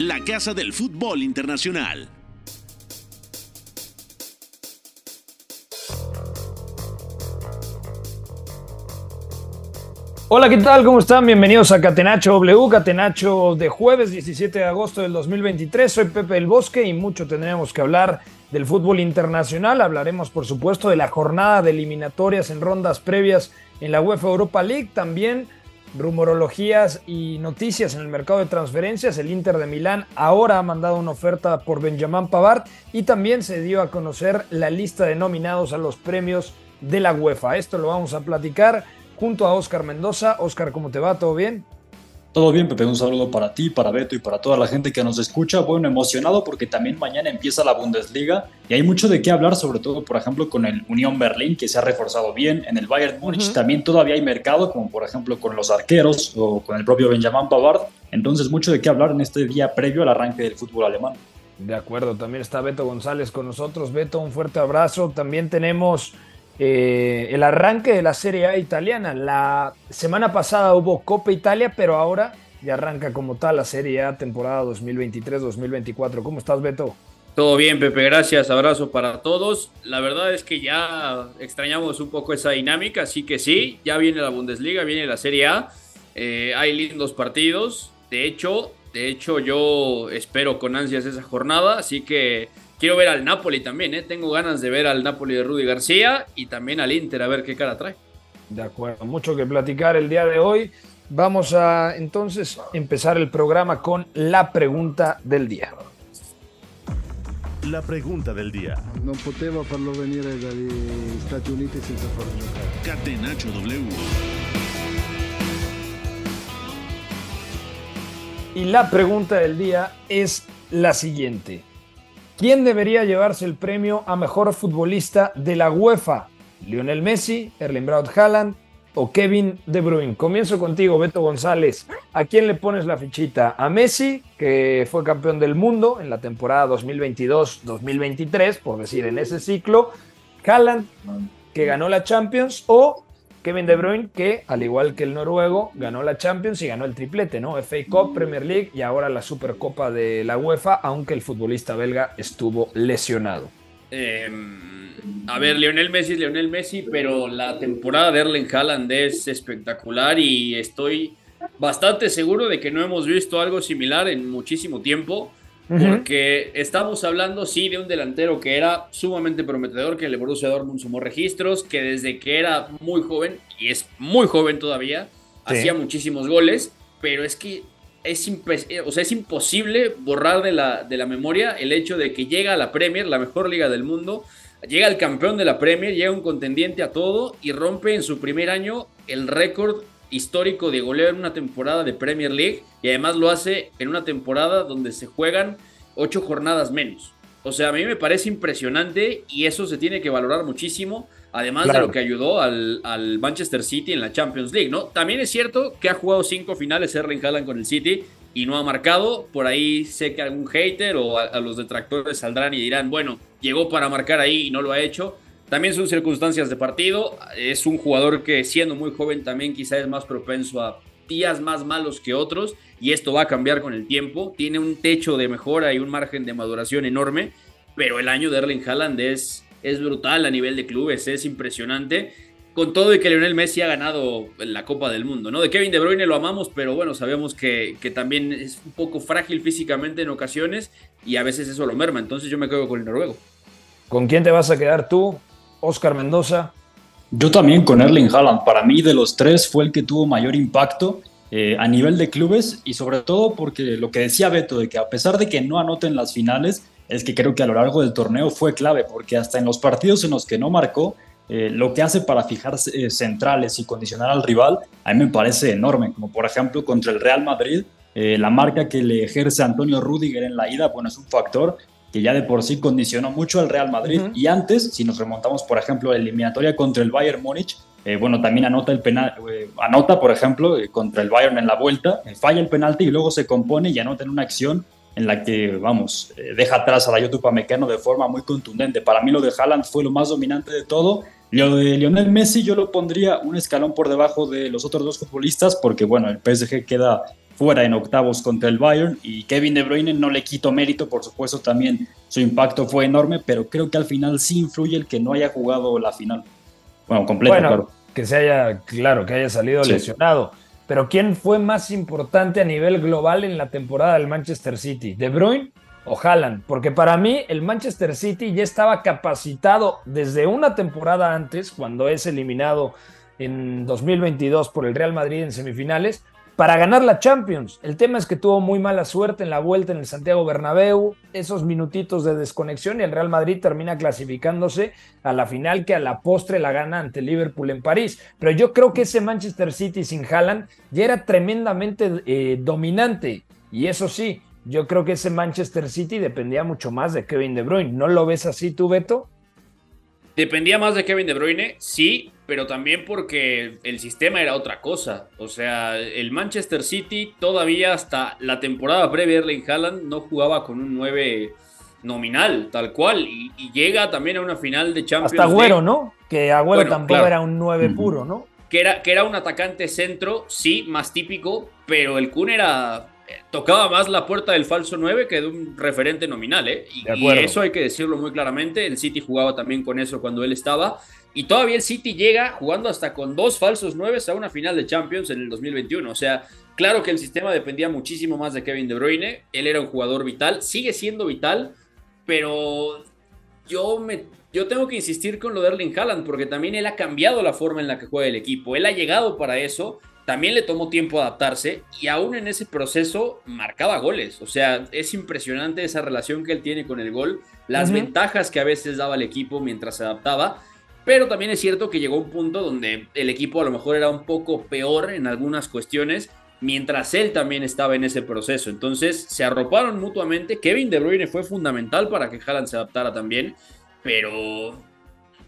la casa del fútbol internacional. Hola, ¿qué tal? ¿Cómo están? Bienvenidos a Catenacho W, Catenacho de jueves 17 de agosto del 2023. Soy Pepe del Bosque y mucho tendremos que hablar del fútbol internacional. Hablaremos, por supuesto, de la jornada de eliminatorias en rondas previas en la UEFA Europa League. También rumorologías y noticias en el mercado de transferencias. El Inter de Milán ahora ha mandado una oferta por Benjamin Pavard y también se dio a conocer la lista de nominados a los premios de la UEFA. Esto lo vamos a platicar junto a Oscar Mendoza. Oscar, ¿cómo te va? ¿Todo bien? Todo bien, Pepe. Un saludo para ti, para Beto y para toda la gente que nos escucha. Bueno, emocionado porque también mañana empieza la Bundesliga y hay mucho de qué hablar, sobre todo, por ejemplo, con el Unión Berlín, que se ha reforzado bien. En el Bayern Múnich también todavía hay mercado, como por ejemplo con los arqueros o con el propio Benjamin Pavard. Entonces, mucho de qué hablar en este día previo al arranque del fútbol alemán. De acuerdo, también está Beto González con nosotros. Beto, un fuerte abrazo. También tenemos eh, el arranque de la Serie A italiana. La semana pasada hubo Copa Italia, pero ahora ya arranca como tal la Serie A temporada 2023-2024. ¿Cómo estás, Beto? Todo bien, Pepe, gracias. Abrazo para todos. La verdad es que ya extrañamos un poco esa dinámica, así que sí, ya viene la Bundesliga, viene la Serie A. Eh, hay lindos partidos. De hecho, de hecho, yo espero con ansias esa jornada, así que Quiero ver al Napoli también, ¿eh? Tengo ganas de ver al Napoli de Rudy García y también al Inter a ver qué cara trae. De acuerdo, mucho que platicar el día de hoy. Vamos a entonces empezar el programa con la pregunta del día. La pregunta del día. Non poteva farlo venire dagli Stati Uniti senza farlo giocare. Catenacho W. Y la pregunta del día es la siguiente. ¿Quién debería llevarse el premio a mejor futbolista de la UEFA? ¿Lionel Messi, Erling Braut Haaland o Kevin De Bruyne? Comienzo contigo, Beto González. ¿A quién le pones la fichita? ¿A Messi, que fue campeón del mundo en la temporada 2022-2023, por decir en ese ciclo? ¿Haaland, que ganó la Champions? ¿O Kevin De Bruyne, que al igual que el noruego, ganó la Champions y ganó el triplete, ¿no? FA Cup, Premier League y ahora la Supercopa de la UEFA, aunque el futbolista belga estuvo lesionado. Eh, a ver, Lionel Messi es Lionel Messi, pero la temporada de Erling Haaland es espectacular y estoy bastante seguro de que no hemos visto algo similar en muchísimo tiempo. Porque estamos hablando, sí, de un delantero que era sumamente prometedor, que el Borussia Dortmund sumó registros, que desde que era muy joven, y es muy joven todavía, Sí. hacía muchísimos goles, pero es que es, eh, o sea, es imposible borrar de la, de la memoria el hecho de que llega a la Premier, la mejor liga del mundo, llega el campeón de la Premier, llega un contendiente a todo y rompe en su primer año el récord histórico de goleo en una temporada de Premier League y además lo hace en una temporada donde se juegan ocho jornadas menos. O sea, a mí me parece impresionante y eso se tiene que valorar muchísimo, además Claro. de lo que ayudó al, al Manchester City en la Champions League, ¿no? También es cierto que ha jugado cinco finales Erling Haaland con el City y no ha marcado. Por ahí sé que algún hater o a, a los detractores saldrán y dirán, bueno, llegó para marcar ahí y no lo ha hecho. También son circunstancias de partido. Es un jugador que siendo muy joven también quizá es más propenso a días más malos que otros y esto va a cambiar con el tiempo. Tiene un techo de mejora y un margen de maduración enorme, pero el año de Erling Haaland es, es brutal a nivel de clubes, es impresionante. Con todo y que Lionel Messi ha ganado la Copa del Mundo, ¿no? De Kevin De Bruyne lo amamos, pero bueno, sabemos que, que también es un poco frágil físicamente en ocasiones y a veces eso lo merma. Entonces yo me quedo con el noruego. ¿Con quién te vas a quedar tú, Oscar Mendoza? Yo también con Erling Haaland. Para mí, de los tres, fue el que tuvo mayor impacto eh, a nivel de clubes y sobre todo porque lo que decía Beto, de que a pesar de que no anoten las finales, es que creo que a lo largo del torneo fue clave, porque hasta en los partidos en los que no marcó, eh, lo que hace para fijar eh, centrales y condicionar al rival, a mí me parece enorme, como por ejemplo contra el Real Madrid, Eh, la marca que le ejerce Antonio Rudiger en la ida, bueno, es un factor que ya de por sí condicionó mucho al Real Madrid. Y antes, si nos remontamos, por ejemplo, a la eliminatoria contra el Bayern Múnich, eh, bueno, también anota el penal, eh, anota, por ejemplo, contra el Bayern en la vuelta, falla el penalti y luego se compone y anota en una acción en la que, vamos, deja atrás a Dayot Upamecano de forma muy contundente. Para mí lo de Haaland fue lo más dominante de todo. Lo de Lionel Messi yo lo pondría un escalón por debajo de los otros dos futbolistas porque, bueno, el PSG queda fuera en octavos contra el Bayern y Kevin De Bruyne no le quito mérito, por supuesto también su impacto fue enorme, pero creo que al final sí influye el que no haya jugado la final. Bueno, completo, claro. Que se haya, claro, que haya salido lesionado. Pero ¿quién fue más importante a nivel global en la temporada del Manchester City? ¿De Bruyne o Haaland? Porque para mí el Manchester City ya estaba capacitado desde una temporada antes, cuando es eliminado en 2022 por el Real Madrid en semifinales, para ganar la Champions. El tema es que tuvo muy mala suerte en la vuelta en el Santiago Bernabéu, esos minutitos de desconexión y el Real Madrid termina clasificándose a la final que a la postre la gana ante Liverpool en París. Pero yo creo que ese Manchester City sin Haaland ya era tremendamente eh, dominante y eso sí, yo creo que ese Manchester City dependía mucho más de Kevin De Bruyne. ¿No lo ves así tú, Beto? Dependía más de Kevin De Bruyne, sí, pero también porque el sistema era otra cosa. O sea, el Manchester City todavía hasta la temporada previa Erling Haaland no jugaba con un 9 nominal, tal cual, y, llega también a una final de Champions Hasta Agüero, ¿no? Que Agüero tampoco era un 9 puro, ¿no? Que era, que era un atacante centro, sí, más típico, pero el Kun era tocaba más la puerta del falso 9 que de un referente nominal, ¿eh? Y, eso hay que decirlo muy claramente. El City jugaba también con eso cuando él estaba. Y todavía el City llega jugando hasta con dos falsos 9 a una final de Champions en el 2021. O sea, claro que el sistema dependía muchísimo más de Kevin De Bruyne. Él era un jugador vital, sigue siendo vital, pero yo me yo tengo que insistir con lo de Erling Haaland porque también él ha cambiado la forma en la que juega el equipo. Él ha llegado para eso también le tomó tiempo adaptarse y aún en ese proceso marcaba goles. O sea, es impresionante esa relación que él tiene con el gol, las ventajas que a veces daba el equipo mientras se adaptaba. Pero también es cierto que llegó un punto donde el equipo a lo mejor era un poco peor en algunas cuestiones, mientras él también estaba en ese proceso. Entonces se arroparon mutuamente. Kevin De Bruyne fue fundamental para que Haaland se adaptara también, pero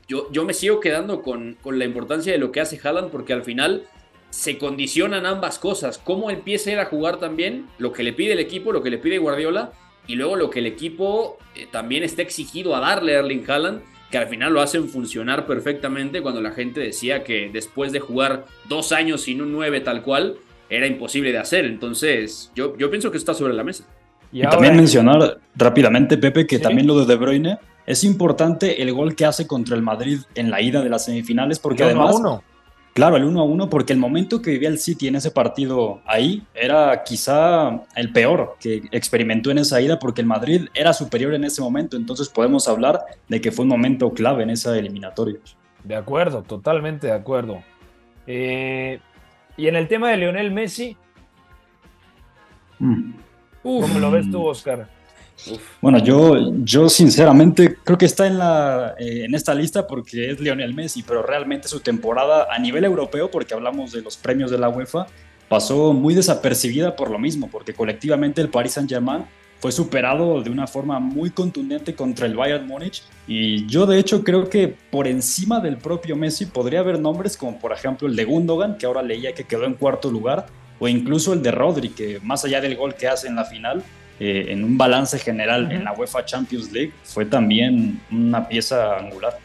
yo, yo me sigo quedando con, con la importancia de lo que hace Haaland porque al final se condicionan ambas cosas. Cómo empieza a jugar también, lo que le pide el equipo, lo que le pide Guardiola, y luego lo que el equipo eh, también está exigido a darle a Erling Haaland, que al final lo hacen funcionar perfectamente cuando la gente decía que después de jugar dos años sin un 9 tal cual, era imposible de hacer. Entonces, yo, yo pienso que está sobre la mesa. Y, también mencionar rápidamente, Pepe, que también lo de De Bruyne es importante el gol que hace contra el Madrid en la ida de las semifinales, porque además... Claro, el 1 a 1, porque el momento que vivía el City en ese partido ahí era quizá el peor que experimentó en esa ida, porque el Madrid era superior en ese momento. Entonces podemos hablar de que fue un momento clave en esa eliminatoria. De acuerdo, totalmente de acuerdo. Eh, y en el tema de Lionel Messi, mm. ¿cómo lo ves tú, Oscar? Bueno, yo, yo sinceramente creo que está en, la, eh, en esta lista porque es Lionel Messi, pero realmente su temporada a nivel europeo, porque hablamos de los premios de la UEFA, pasó muy desapercibida por lo mismo, porque colectivamente el Paris Saint-Germain fue superado de una forma muy contundente contra el Bayern Múnich. Y yo de hecho creo que por encima del propio Messi podría haber nombres como por ejemplo el de Gundogan, que ahora leía que quedó en cuarto lugar, o incluso el de Rodri, que más allá del gol que hace en la final, eh, en un balance general en la UEFA Champions League, fue también una pieza angular.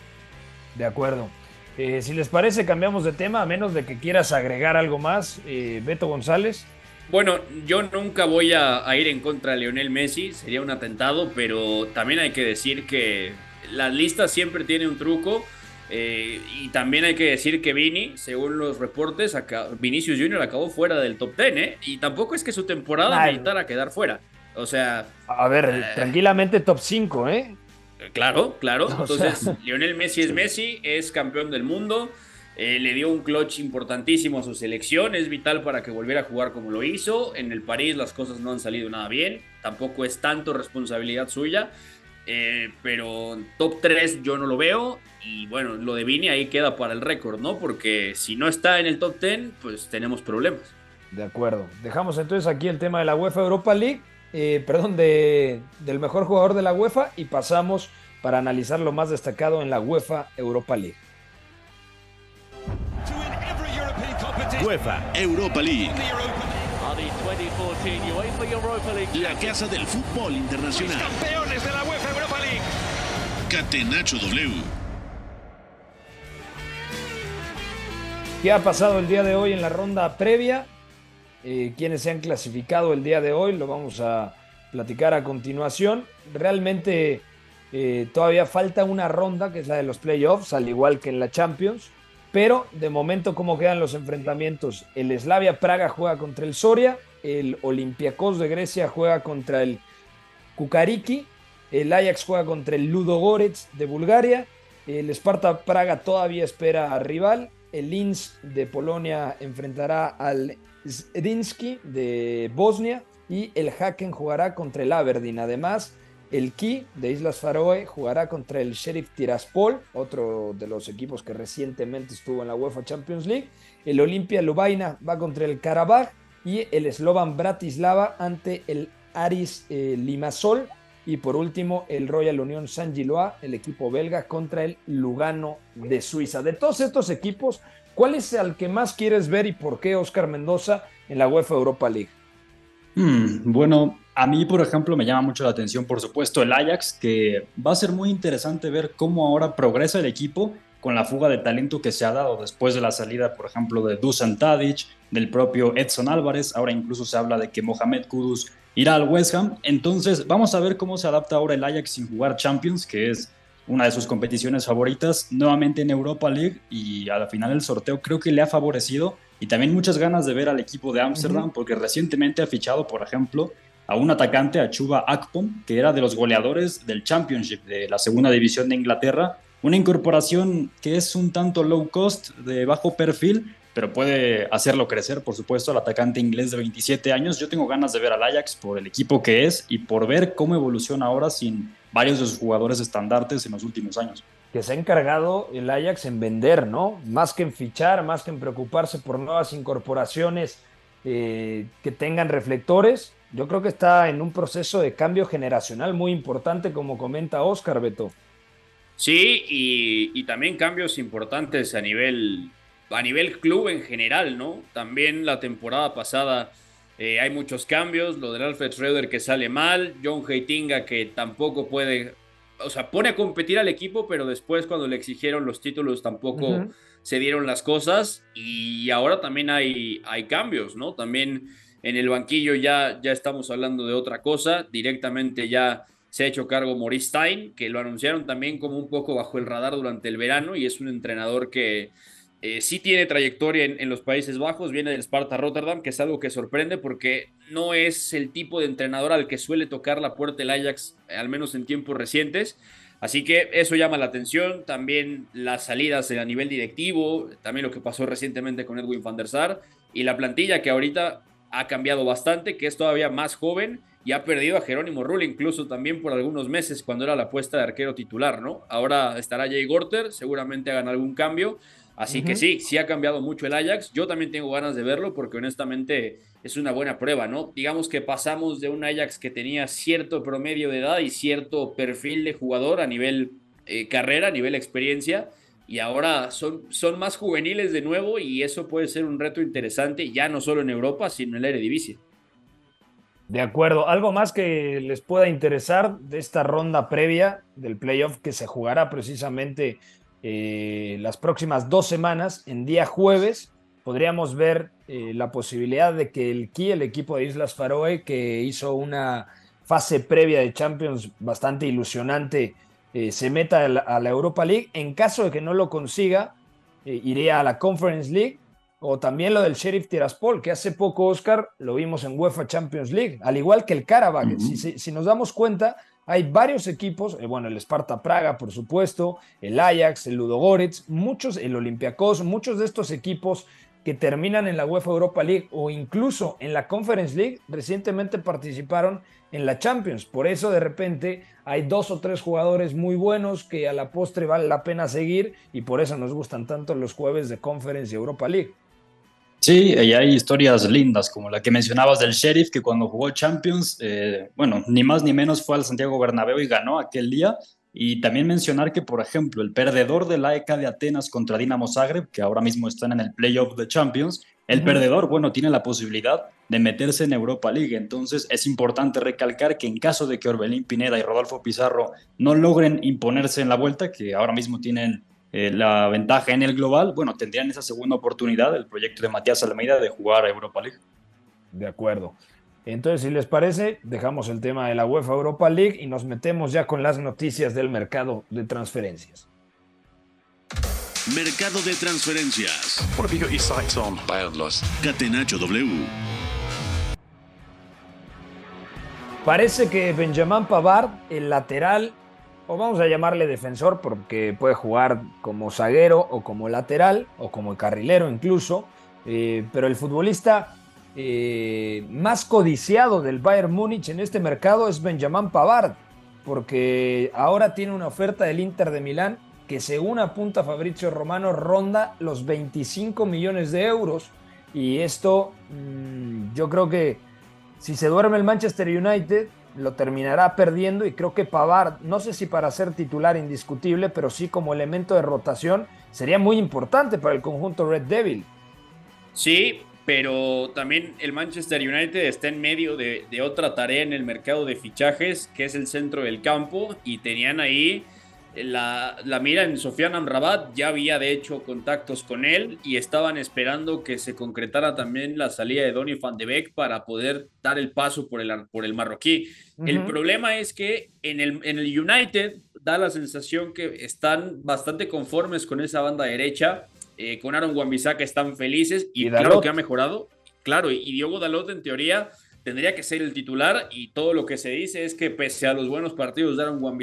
De acuerdo. Eh, si les parece, cambiamos de tema, a menos de que quieras agregar algo más. Eh, Beto González. Bueno, yo nunca voy a, ir en contra de Lionel Messi, sería un atentado, pero también hay que decir que las listas siempre tienen un truco. y también hay que decir que Vini, según los reportes, Vinicius Jr. acabó fuera del top 10, Y tampoco es que su temporada necesitara quedar fuera. O sea. A ver, eh, tranquilamente top 5, ¿eh? Claro, claro. Entonces, Lionel Messi es Messi, es campeón del mundo. Eh, le dio un clutch importantísimo a su selección, es vital para que volviera a jugar como lo hizo. En el París las cosas no han salido nada bien, tampoco es tanto responsabilidad suya, eh, pero top 3 yo no lo veo. Y bueno, lo de Vini ahí queda para el récord, ¿no? Porque si no está en el top 10, pues tenemos problemas. De acuerdo. Dejamos entonces aquí el tema de la UEFA Europa League, eh, perdón, de, del mejor jugador de la UEFA y pasamos para analizar lo más destacado en la UEFA Europa League. UEFA Europa League. La casa del fútbol internacional. Campeones de la UEFA Europa League. Catenacho W. ¿Qué ha pasado el día de hoy en la ronda previa? Eh, quienes se han clasificado el día de hoy, lo vamos a platicar a continuación. Realmente eh, todavía falta una ronda, que es la de los playoffs, al igual que en la Champions. Pero de momento, ¿cómo quedan los enfrentamientos? El Slavia Praga juega contra el Soria, el Olympiacos de Grecia juega contra el Kukariki, el Ajax juega contra el Ludo Gorets de Bulgaria, el Sparta Praga todavía espera a rival, el Linz de Polonia enfrentará al Zrinski de Bosnia y el Haken jugará contra el Aberdeen. Además, el Ki de Islas Faroe jugará contra el Sheriff Tiraspol, otro de los equipos que recientemente estuvo en la UEFA Champions League. El Olimpia Lubaina va contra el Karabaj y el Slovan Bratislava ante el Aris eh, Limassol. Y por último, el Royal Union Saint Gillois, el equipo belga, contra el Lugano de Suiza. De todos estos equipos, ¿cuál es el que más quieres ver y por qué Oscar Mendoza en la UEFA Europa League? Hmm, bueno, a mí, por ejemplo, me llama mucho la atención, por supuesto, el Ajax, que va a ser muy interesante ver cómo ahora progresa el equipo con la fuga de talento que se ha dado después de la salida, por ejemplo, de Dusan Tadic, del propio Edson Álvarez. Ahora incluso se habla de que Mohamed Kudus irá al West Ham. Entonces, vamos a ver cómo se adapta ahora el Ajax sin jugar Champions, que es una de sus competiciones favoritas, nuevamente en Europa League y a la final el sorteo creo que le ha favorecido y también muchas ganas de ver al equipo de Ámsterdam porque recientemente ha fichado, por ejemplo, a un atacante, a Chuba Akpom, que era de los goleadores del Championship de la segunda división de Inglaterra. Una incorporación que es un tanto low cost, de bajo perfil, pero puede hacerlo crecer, por supuesto, al atacante inglés de 27 años. Yo tengo ganas de ver al Ajax por el equipo que es y por ver cómo evoluciona ahora sin varios de sus jugadores estandartes en los últimos años. Que se ha encargado el Ajax en vender, ¿no? Más que en fichar, más que en preocuparse por nuevas incorporaciones eh, que tengan reflectores, yo creo que está en un proceso de cambio generacional muy importante, como comenta Oscar Beto. Sí, y, también cambios importantes a nivel, a nivel club en general, ¿no? También la temporada pasada eh, hay muchos cambios, lo del Alfred Schroeder que sale mal, John Heitinga que tampoco puede, o sea, pone a competir al equipo, pero después cuando le exigieron los títulos tampoco se dieron las cosas y ahora también hay, hay cambios, ¿no? También en el banquillo ya, ya estamos hablando de otra cosa. Directamente ya se ha hecho cargo Maurice Stein, que lo anunciaron también como un poco bajo el radar durante el verano y es un entrenador que eh, sí tiene trayectoria en, los Países Bajos, viene del Sparta Rotterdam, que es algo que sorprende porque no es el tipo de entrenador al que suele tocar la puerta el Ajax, al menos en tiempos recientes. Así que eso llama la atención, también las salidas a nivel directivo, también lo que pasó recientemente con Edwin van der Sar y la plantilla que ahorita ha cambiado bastante, que es todavía más joven y ha perdido a Jerónimo Rule incluso también por algunos meses cuando era la apuesta de arquero titular, ¿no? Ahora estará Jay Gorter, seguramente hagan algún cambio. Así que sí, sí ha cambiado mucho el Ajax. Yo también tengo ganas de verlo porque honestamente es una buena prueba, ¿no? Digamos que pasamos de un Ajax que tenía cierto promedio de edad y cierto perfil de jugador a nivel eh, carrera, a nivel experiencia, y ahora son, son más juveniles de nuevo y eso puede ser un reto interesante, ya no solo en Europa, sino en la Eredivisie. De acuerdo, algo más que les pueda interesar de esta ronda previa del playoff que se jugará precisamente eh, las próximas dos semanas, en día jueves, podríamos ver eh, la posibilidad de que el Ki, el equipo de Islas Faroe, que hizo una fase previa de Champions bastante ilusionante, eh, se meta a la, Europa League. En caso de que no lo consiga, iría a la Conference League. O también lo del Sheriff Tiraspol, que hace poco, Oscar, lo vimos en UEFA Champions League, al igual que el Karabakh. si, nos damos cuenta, hay varios equipos, eh, bueno, el Sparta Praga, por supuesto, el Ajax, el Ludogorets, muchos, el Olympiacos, muchos de estos equipos que terminan en la UEFA Europa League o incluso en la Conference League, recientemente participaron en la Champions. Por eso de repente hay dos o tres jugadores muy buenos que a la postre vale la pena seguir y por eso nos gustan tanto los jueves de Conference y Europa League. Sí, y hay historias lindas, como la que mencionabas del Sheriff, que cuando jugó Champions, eh, bueno, ni más ni menos fue al Santiago Bernabéu y ganó aquel día. Y también mencionar que, por ejemplo, el perdedor de la ECA de Atenas contra Dinamo Zagreb, que ahora mismo están en el playoff de Champions, el perdedor, bueno, tiene la posibilidad de meterse en Europa League. Entonces es importante recalcar que en caso de que Orbelín Pineda y Rodolfo Pizarro no logren imponerse en la vuelta, que ahora mismo tienen eh, la ventaja en el global, bueno, tendrían esa segunda oportunidad, el proyecto de Matías Almeida, de jugar a Europa League. De acuerdo. Entonces, si les parece, dejamos el tema de la UEFA Europa League y nos metemos ya con las noticias del mercado de transferencias. Mercado de transferencias. What have you got your sights on? Catenacho W. Parece que Benjamin Pavard, el lateral, o vamos a llamarle defensor porque puede jugar como zaguero o como lateral o como carrilero incluso, eh, pero el futbolista eh, más codiciado del Bayern Múnich en este mercado es Benjamin Pavard, porque ahora tiene una oferta del Inter de Milán que según apunta Fabrizio Romano ronda los 25 millones de euros. Y esto mm, yo creo que si se duerme el Manchester United lo terminará perdiendo y creo que Pavard, no sé si para ser titular indiscutible, pero sí como elemento de rotación, sería muy importante para el conjunto Red Devil. Sí, pero también el Manchester United está en medio de, de, otra tarea en el mercado de fichajes, que es el centro del campo, y tenían ahí la, la mira en Sofian Amrabat, ya había de hecho contactos con él y estaban esperando que se concretara también la salida de Donny van de Beek para poder dar el paso por el, por el marroquí. El problema es que en el, en el United da la sensación que están bastante conformes con esa banda derecha, eh, con Aaron wan que están felices y, claro que ha mejorado. Claro, y Diogo Dalot en teoría tendría que ser el titular y todo lo que se dice es que pese a los buenos partidos de Aaron wan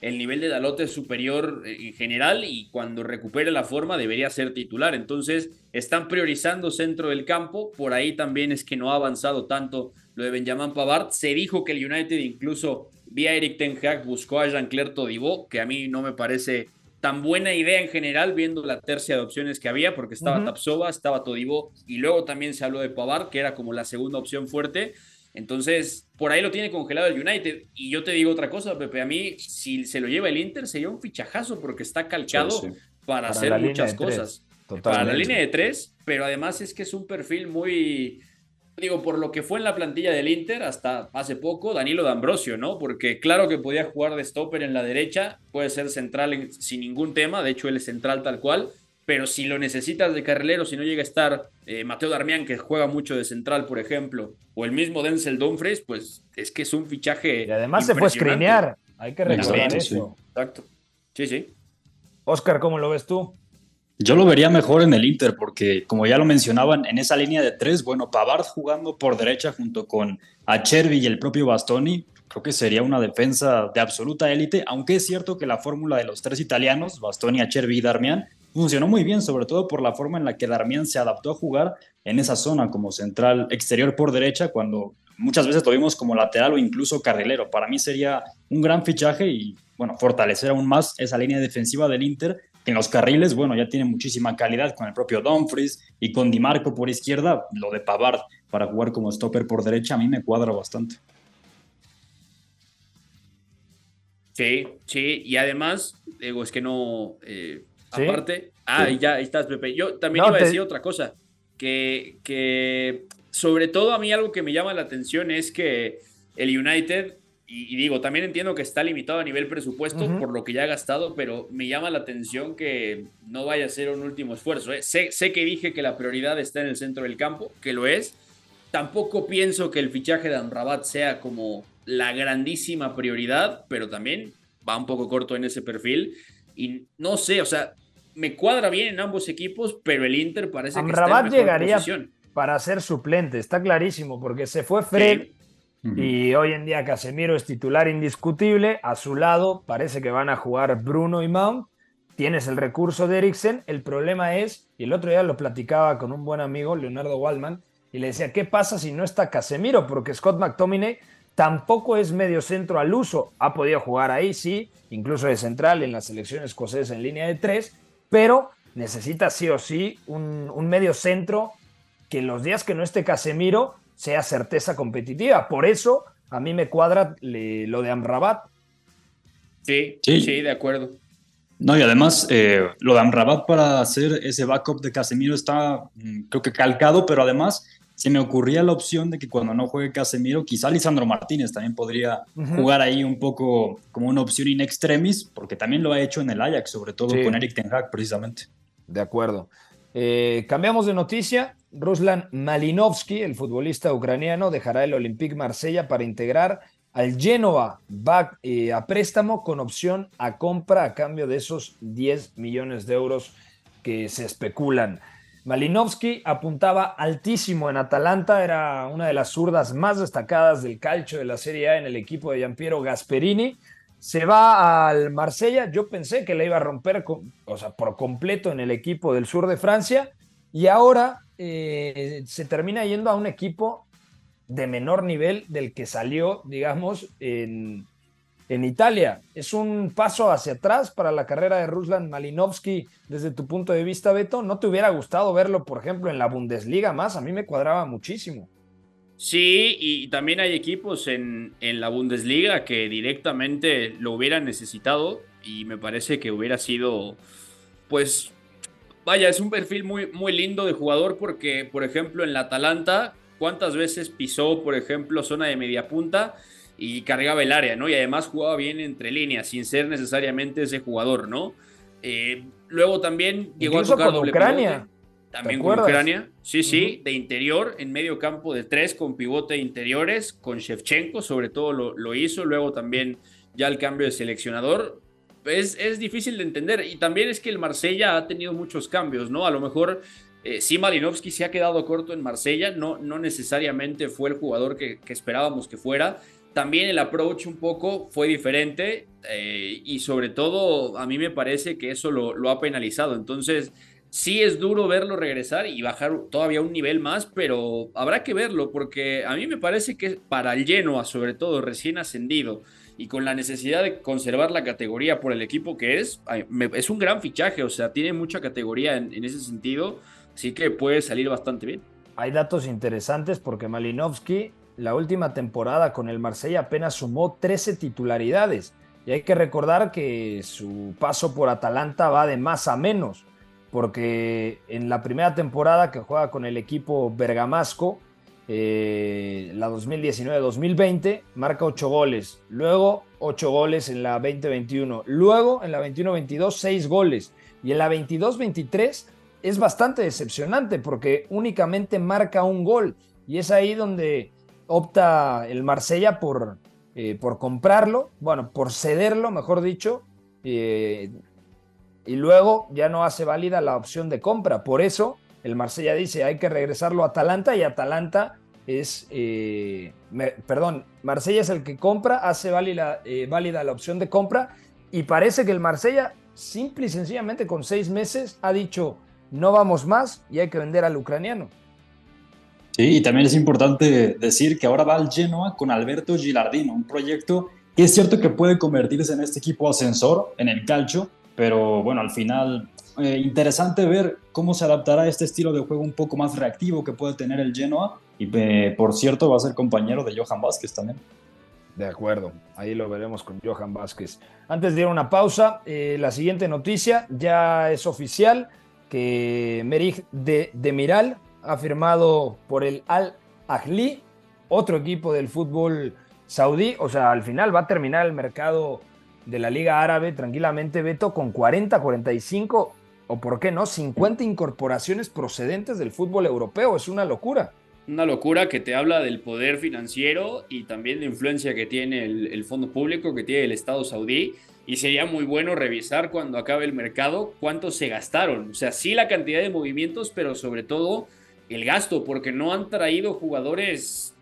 el nivel de Dalot es superior eh, en general y cuando recupere la forma debería ser titular. Entonces están priorizando centro del campo. Por ahí también es que no ha avanzado tanto lo de Benjamin Pavard. Se dijo que el United incluso vía Eric Ten Hag buscó a Jean-Claire Todibo, que a mí no me parece tan buena idea en general viendo la tercia de opciones que había, porque estaba Tapsova, estaba Todibo y luego también se habló de Pavard, que era como la segunda opción fuerte. Entonces, por ahí lo tiene congelado el United. Y yo te digo otra cosa, Pepe, a mí, si se lo lleva el Inter, sería un fichajazo porque está calcado Para, hacer muchas cosas. Para la línea de tres, pero además es que es un perfil muy, digo, por lo que fue en la plantilla del Inter hasta hace poco, Danilo D'Ambrosio, ¿no? Porque claro que podía jugar de stopper en la derecha, puede ser central sin ningún tema, de hecho él es central tal cual, pero si lo necesitas de carrilero, si no llega a estar eh, Mateo Darmian, que juega mucho de central, por ejemplo, o el mismo Denzel Dumfries, pues es que es un fichaje. Y además se fue a hay que recordar eso. Exacto. Sí, sí. Oscar, ¿cómo lo ves tú? Yo lo vería mejor en el Inter, porque como ya lo mencionaban, en esa línea de tres, bueno, Pavard jugando por derecha junto con Achervi y el propio Bastoni, creo que sería una defensa de absoluta élite, aunque es cierto que la fórmula de los tres italianos, Bastoni, Achervi y Darmian, funcionó muy bien, sobre todo por la forma en la que Darmian se adaptó a jugar en esa zona como central exterior por derecha, cuando muchas veces lo vimos como lateral o incluso carrilero. Para mí sería un gran fichaje y, bueno, fortalecer aún más esa línea defensiva del Inter, que en los carriles, bueno, ya tiene muchísima calidad con el propio Dumfries y con Di Marco por izquierda, lo de Pavard para jugar como stopper por derecha a mí me cuadra bastante. Sí, sí, y además, digo, es que no, eh, Aparte, ah, ya ahí estás, Pepe. Yo también iba a decir otra cosa, que, que sobre todo a mí algo que me llama la atención es que el United, y, digo, también entiendo que está limitado a nivel presupuesto por lo que ya ha gastado, pero me llama la atención que no vaya a ser un último esfuerzo. ¿eh? Sé, sé que dije que la prioridad está en el centro del campo, que lo es. Tampoco pienso que el fichaje de Amrabat sea como la grandísima prioridad, pero también va un poco corto en ese perfil. Y no sé, o sea, me cuadra bien en ambos equipos, pero el Inter parece que está en mejor llegaría para ser suplente, está clarísimo, porque se fue Fred y hoy en día Casemiro es titular indiscutible. A su lado parece que van a jugar Bruno y Mount. Tienes el recurso de Eriksen. El problema es, y el otro día lo platicaba con un buen amigo, Leonardo Waldman, y le decía, ¿qué pasa si no está Casemiro? Porque Scott McTominay tampoco es medio centro al uso. Ha podido jugar ahí, sí, incluso de central en la selección escocesa en línea de tres, pero necesita sí o sí un, medio centro que los días que no esté Casemiro sea certeza competitiva. Por eso a mí me cuadra lo de Amrabat. Sí, sí, sí, de acuerdo. No, y además eh, lo de Amrabat para hacer ese backup de Casemiro está, mm, creo que calcado, pero además se me ocurría la opción de que cuando no juegue Casemiro, quizá Lisandro Martínez también podría jugar ahí un poco como una opción in extremis, porque también lo ha hecho en el Ajax, sobre todo con Eric Ten Hag, precisamente. De acuerdo. Eh, cambiamos de noticia. Ruslan Malinovsky, el futbolista ucraniano, dejará el Olympique Marsella para integrar al Genoa. Va eh, a préstamo con opción a compra a cambio de esos 10 millones de euros que se especulan. Malinovsky apuntaba altísimo en Atalanta, era una de las zurdas más destacadas del calcio de la Serie A en el equipo de Giampiero Gasperini se va al Marsella. Yo pensé que le iba a romper, o sea, por completo en el equipo del sur de Francia. Y ahora eh, se termina yendo a un equipo de menor nivel del que salió, digamos, en, en Italia. Es un paso hacia atrás para la carrera de Ruslan Malinovsky desde tu punto de vista, Beto. ¿No te hubiera gustado verlo, por ejemplo, en la Bundesliga más? A mí me cuadraba muchísimo. Sí, y también hay equipos en, en, la Bundesliga que directamente lo hubieran necesitado y me parece que hubiera sido, pues, vaya, es un perfil muy, muy lindo de jugador porque, por ejemplo, en la Atalanta, ¿cuántas veces pisó, por ejemplo, zona de media punta y cargaba el área, ¿no? Y además jugaba bien entre líneas, sin ser necesariamente ese jugador, ¿no? Eh, luego también llegó a tocar con Ucrania. También con Ucrania. Sí, sí, de interior, en medio campo de tres, con pivote de interiores, con Shevchenko, sobre todo lo, hizo. Luego también ya el cambio de seleccionador. Es, es, difícil de entender. Y también es que el Marsella ha tenido muchos cambios, ¿no? A lo mejor eh, sí Malinovsky se ha quedado corto en Marsella, no, no necesariamente fue el jugador que, esperábamos que fuera. También el approach un poco fue diferente eh, y sobre todo a mí me parece que eso lo, ha penalizado. Entonces Sí es duro verlo regresar y bajar todavía un nivel más, pero habrá que verlo porque a mí me parece que para el Genoa, sobre todo recién ascendido y con la necesidad de conservar la categoría por el equipo que es, es un gran fichaje, o sea, tiene mucha categoría en, ese sentido, así que puede salir bastante bien. Hay datos interesantes porque Malinovsky la última temporada con el Marsella apenas sumó 13 titularidades. Y hay que recordar que su paso por Atalanta va de más a menos porque en la primera temporada que juega con el equipo bergamasco, eh, la 2019-2020, marca 8 goles, luego 8 goles en la 2021, luego en la 21-22 6 goles. Y en la 22-23 es bastante decepcionante porque únicamente marca un gol. Y es ahí donde opta el Marsella por, eh, por comprarlo, bueno, por cederlo, mejor dicho, eh, y luego ya no hace válida la opción de compra. Por eso el Marsella dice hay que regresarlo a Atalanta y Atalanta es, eh, perdón, Marsella es el que compra, hace válida, válida la opción de compra y parece que el Marsella simple y sencillamente con seis meses ha dicho no vamos más y hay que vender al ucraniano. Sí, y también es importante decir que ahora va al Genoa con Alberto Gilardino, un proyecto que es cierto que puede convertirse en este equipo ascensor en el calcio, pero bueno, al final, eh, interesante ver cómo se adaptará a este estilo de juego un poco más reactivo que puede tener el Genoa. Y eh, por cierto, va a ser compañero de Johan Vázquez también. De acuerdo, ahí lo veremos con Johan Vázquez. Antes de ir a una pausa, eh, la siguiente noticia ya es oficial que Merih de Demiral ha firmado por el Al Ahly, otro equipo del fútbol saudí. O sea, al final va a terminar el mercado de la Liga Árabe tranquilamente, Beto, con 40, 45 o por qué no, 50 incorporaciones procedentes del fútbol europeo. Es una locura. Una locura que te habla del poder financiero y también de influencia que tiene el, fondo público, que tiene el Estado saudí. Y sería muy bueno revisar cuando acabe el mercado cuántos se gastaron. O sea, sí la cantidad de movimientos, pero sobre todo el gasto, porque no han traído jugadores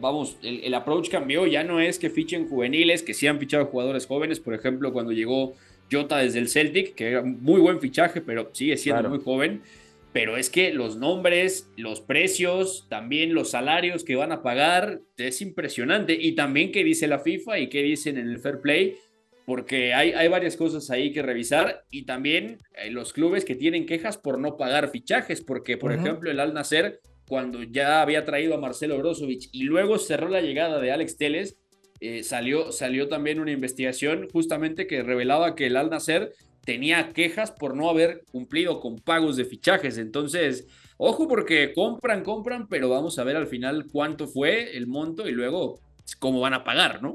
vamos, el, approach cambió, ya no es que fichen juveniles, que sí han fichado jugadores jóvenes, por ejemplo, cuando llegó Jota desde el Celtic, que era muy buen fichaje, pero sigue siendo muy joven. Pero es que los nombres, los precios, también los salarios que van a pagar, es impresionante. Y también qué dice la FIFA y qué dicen en el Fair Play, porque hay, hay varias cosas ahí que revisar. Y también eh, los clubes que tienen quejas por no pagar fichajes, porque, por ejemplo, el Al Nacer cuando ya había traído a Marcelo Brozovic y luego cerró la llegada de Alex Teles, eh, salió, salió también una investigación justamente que revelaba que el Al Nacer tenía quejas por no haber cumplido con pagos de fichajes. Entonces, ojo porque compran, compran, pero vamos a ver al final cuánto fue el monto y luego cómo van a pagar, ¿no?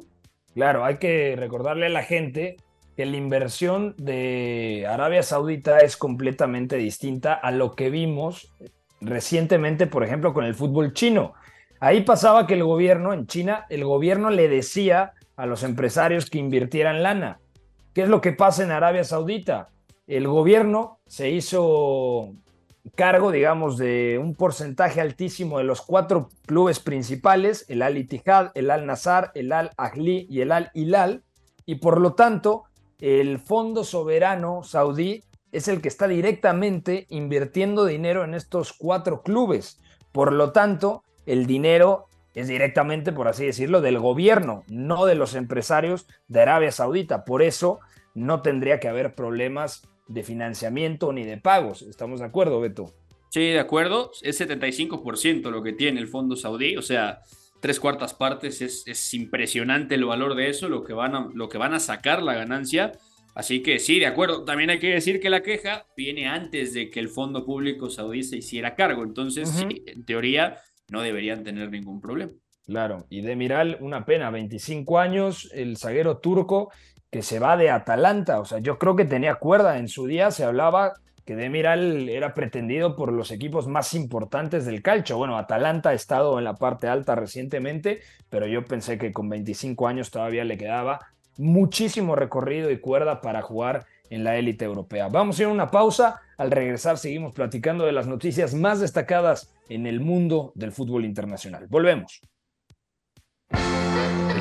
Claro, hay que recordarle a la gente que la inversión de Arabia Saudita es completamente distinta a lo que vimos recientemente, por ejemplo, con el fútbol chino. Ahí pasaba que el gobierno en China, el gobierno le decía a los empresarios que invirtieran lana. ¿Qué es lo que pasa en Arabia Saudita? El gobierno se hizo cargo, digamos, de un porcentaje altísimo de los cuatro clubes principales, el Al Ittihad, el Al Nazar, el Al Ahli y el Al Hilal, y por lo tanto, el Fondo Soberano Saudí es el que está directamente invirtiendo dinero en estos cuatro clubes. Por lo tanto, el dinero es directamente, por así decirlo, del gobierno, no de los empresarios de Arabia Saudita. Por eso no tendría que haber problemas de financiamiento ni de pagos. ¿Estamos de acuerdo, Beto? Sí, de acuerdo. Es 75% lo que tiene el fondo saudí, o sea, tres cuartas partes. Es, impresionante el valor de eso, lo que, van a, lo que van a sacar la ganancia. Así que sí, de acuerdo. También hay que decir que la queja viene antes de que el fondo público saudí se hiciera cargo. Entonces, sí, en teoría, no deberían tener ningún problema. Claro, y de Miral, una pena, 25 años, el zaguero turco que se va de Atalanta. O sea, yo creo que tenía cuerda. En su día se hablaba que Demiral era pretendido por los equipos más importantes del calcio. Bueno, Atalanta ha estado en la parte alta recientemente, pero yo pensé que con 25 años todavía le quedaba muchísimo recorrido y cuerda para jugar en la élite europea. Vamos a ir a una pausa. Al regresar seguimos platicando de las noticias más destacadas en el mundo del fútbol internacional. Volvemos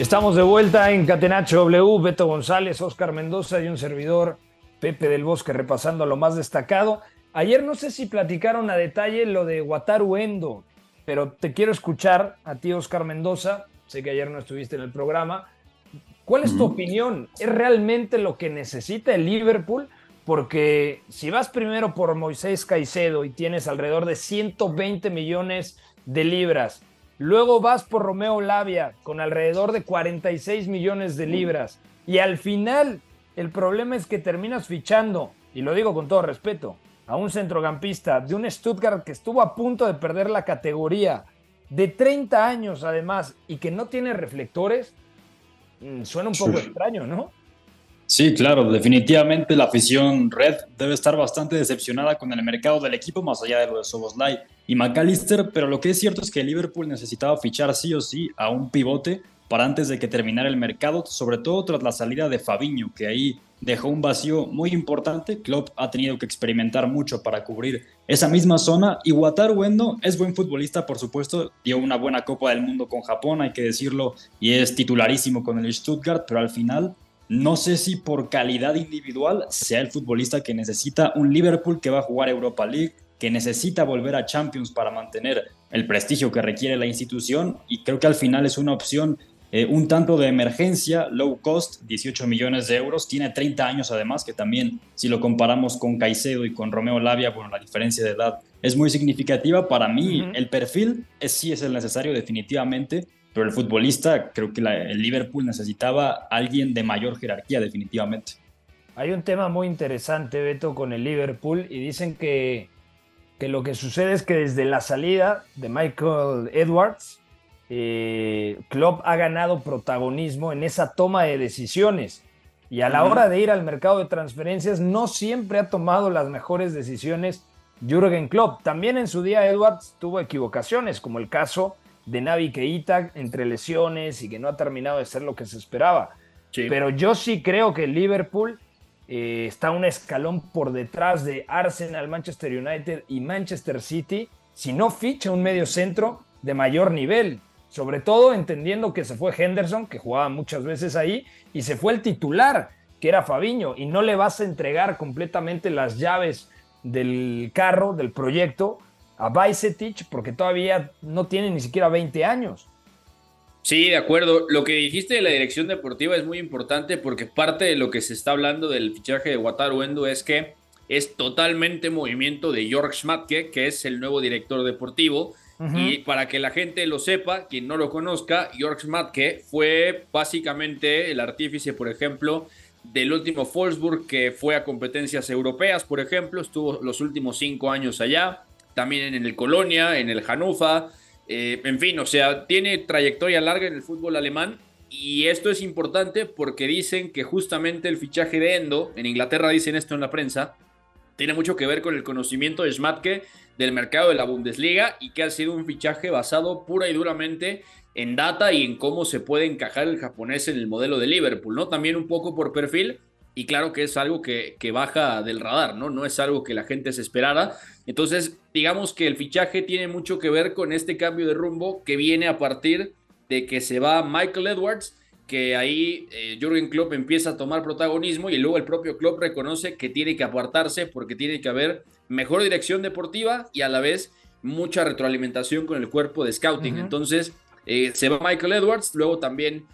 Estamos de vuelta en Catenacho W, Beto González, Oscar Mendoza y un servidor, Pepe del Bosque, repasando lo más destacado. Ayer no sé si platicaron a detalle lo de Wataru Endo, pero te quiero escuchar a ti, Oscar Mendoza. Sé que ayer no estuviste en el programa. ¿Cuál es tu opinión? ¿Es realmente lo que necesita el Liverpool? Porque si vas primero por Moisés Caicedo y tienes alrededor de 120 millones de libras, Luego vas por Romeo Lavia con alrededor de 46 millones de libras. Y al final, el problema es que terminas fichando, y lo digo con todo respeto, a un centrocampista de un Stuttgart que estuvo a punto de perder la categoría, de 30 años además, y que no tiene reflectores, mm, suena un poco extraño, ¿no? Sí, claro, definitivamente la afición red debe estar bastante decepcionada con el mercado del equipo, más allá de lo de Soboslai y McAllister, pero lo que es cierto es que Liverpool necesitaba fichar sí o sí a un pivote para antes de que terminara el mercado, sobre todo tras la salida de Fabiño, que ahí dejó un vacío muy importante. Klopp ha tenido que experimentar mucho para cubrir esa misma zona. Y Wataru Endo es buen futbolista, por supuesto, dio una buena Copa del Mundo con Japón, hay que decirlo, y es titularísimo con el Stuttgart, pero al final no sé si por calidad individual sea el futbolista que necesita un Liverpool que va a jugar Europa League, que necesita volver a Champions para mantener el prestigio que requiere la institución y creo que al final es una opción eh, un tanto de emergencia, low cost, 18 millones de euros, tiene 30 años además, que también si lo comparamos con Caicedo y con Romeo Lavia, bueno, la diferencia de edad es muy significativa. Para mí el perfil es, sí es el necesario definitivamente, pero el futbolista, creo que el Liverpool necesitaba alguien de mayor jerarquía, definitivamente. Hay un tema muy interesante, Beto, con el Liverpool, y dicen que, que lo que sucede es que desde la salida de Michael Edwards, eh, Klopp ha ganado protagonismo en esa toma de decisiones. Y a la hora de ir al mercado de transferencias, no siempre ha tomado las mejores decisiones Jürgen Klopp. También en su día Edwards tuvo equivocaciones, como el caso de Navi Keita entre lesiones y que no ha terminado de ser lo que se esperaba. Pero yo sí creo que el Liverpool eh, está un escalón por detrás de Arsenal, Manchester United y Manchester City, si no ficha un medio centro de mayor nivel. Sobre todo entendiendo que se fue Henderson, que jugaba muchas veces ahí, y se fue el titular, que era Fabiño, y no le vas a entregar completamente las llaves del carro, del proyecto, a Bajcetic, porque todavía no tiene ni siquiera 20 años. Sí, de acuerdo. Lo que dijiste de la dirección deportiva es muy importante porque parte de lo que se está hablando del fichaje de Wataru Endo es que es totalmente movimiento de Georg Schmatke, que es el nuevo director deportivo. Y para que la gente lo sepa, quien no lo conozca, Georg Schmatke fue básicamente el artífice, por ejemplo, del último Wolfsburg que fue a competencias europeas, por ejemplo, estuvo los últimos cinco años allá, también en el Colonia, en el Hannover, eh, en fin, o sea, tiene trayectoria larga en el fútbol alemán y esto es importante porque dicen que justamente el fichaje de Endo, en Inglaterra dicen esto en la prensa, tiene mucho que ver con el conocimiento de Schmatke del mercado de la Bundesliga y que ha sido un fichaje basado pura y duramente en data y en cómo se puede encajar el japonés en el modelo de Liverpool, ¿no? También un poco por perfil y claro que es algo que, que, baja del radar, ¿no? No es algo que la gente se esperara. Entonces, digamos que el fichaje tiene mucho que ver con este cambio de rumbo que viene a partir de que se va Michael Edwards que ahí eh, Jürgen Klopp empieza a tomar protagonismo y luego el propio Klopp reconoce que tiene que apartarse porque tiene que haber mejor dirección deportiva y a la vez mucha retroalimentación con el cuerpo de scouting. Entonces eh, se va Michael Edwards, luego también